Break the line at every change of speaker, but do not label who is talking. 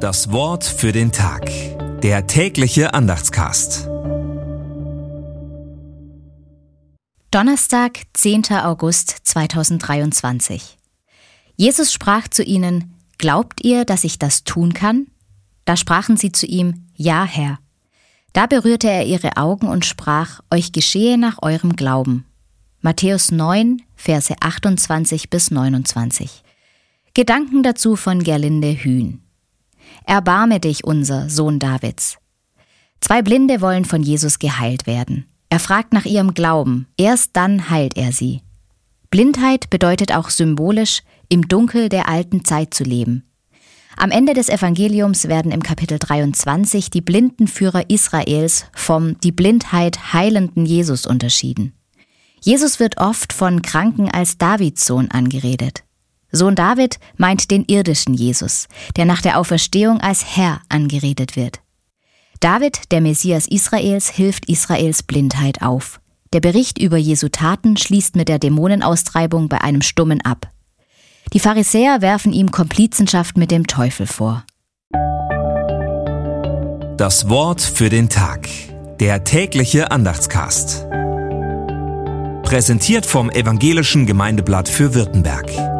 Das Wort für den Tag. Der tägliche Andachtscast.
Donnerstag, 10. August 2023. Jesus sprach zu ihnen, Glaubt ihr, dass ich das tun kann? Da sprachen sie zu ihm, Ja, Herr. Da berührte er ihre Augen und sprach, Euch geschehe nach eurem Glauben. Matthäus 9, Verse 28 bis 29. Gedanken dazu von Gerlinde Hühn. Erbarme dich, unser Sohn Davids. Zwei Blinde wollen von Jesus geheilt werden. Er fragt nach ihrem Glauben, erst dann heilt er sie. Blindheit bedeutet auch symbolisch, im Dunkel der alten Zeit zu leben. Am Ende des Evangeliums werden im Kapitel 23 die Blindenführer Israels vom die Blindheit heilenden Jesus unterschieden. Jesus wird oft von Kranken als Davids Sohn angeredet. Sohn David meint den irdischen Jesus, der nach der Auferstehung als Herr angeredet wird. David, der Messias Israels, hilft Israels Blindheit auf. Der Bericht über Jesu Taten schließt mit der Dämonenaustreibung bei einem Stummen ab. Die Pharisäer werfen ihm Komplizenschaft mit dem Teufel vor.
Das Wort für den Tag. Der tägliche Andachtscast. Präsentiert vom Evangelischen Gemeindeblatt für Württemberg.